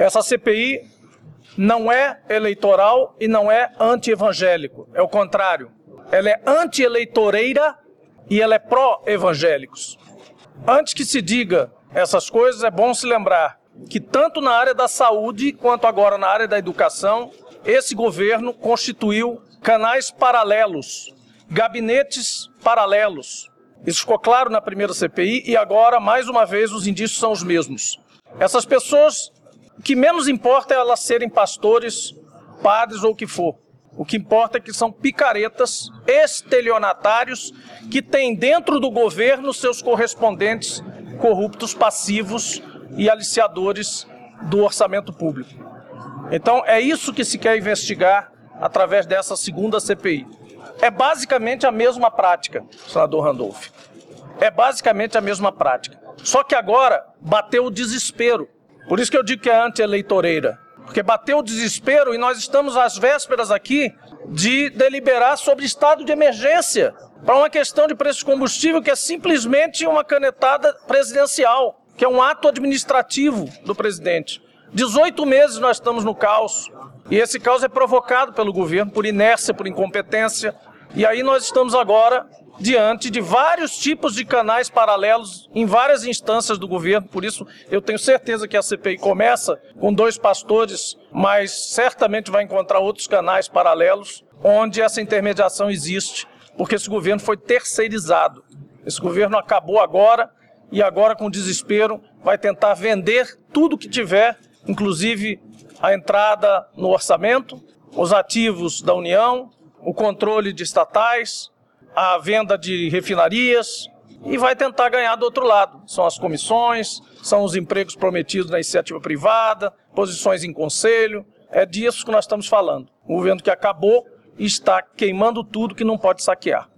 Essa CPI não é eleitoral e não é anti-evangélico. É o contrário. Ela é anti-eleitoreira e ela é pró-evangélicos. Antes que se diga essas coisas, é bom se lembrar que tanto na área da saúde quanto agora na área da educação, esse governo constituiu canais paralelos, gabinetes paralelos. Isso ficou claro na primeira CPI e agora, mais uma vez, os indícios são os mesmos. Essas pessoas, o que menos importa é elas serem pastores, padres ou o que for. O que importa é que são picaretas, estelionatários, que têm dentro do governo seus correspondentes corruptos passivos e aliciadores do orçamento público. Então, é isso que se quer investigar através dessa segunda CPI. É basicamente a mesma prática, senador Randolph. É basicamente a mesma prática. Só que agora bateu o desespero. Por isso que eu digo que é anti-eleitoreira. Porque bateu o desespero e nós estamos às vésperas aqui de deliberar sobre estado de emergência para uma questão de preço de combustível que é simplesmente uma canetada presidencial, que é um ato administrativo do presidente. 18 meses nós estamos no caos. E esse caos é provocado pelo governo por inércia, por incompetência. E aí nós estamos agora diante de vários tipos de canais paralelos em várias instâncias do governo. Por isso, eu tenho certeza que a CPI começa com dois pastores, mas certamente vai encontrar outros canais paralelos onde essa intermediação existe porque esse governo foi terceirizado. Esse governo acabou agora e agora, com desespero, vai tentar vender tudo que tiver, inclusive a entrada no orçamento, os ativos da União, o controle de estatais, a venda de refinarias e vai tentar ganhar do outro lado. São as comissões, são os empregos prometidos na iniciativa privada, posições em conselho. É disso que nós estamos falando. Um governo que acabou está queimando tudo que não pode saquear.